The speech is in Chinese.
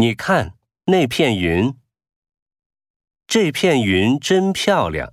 你看那片云。这片云真漂亮。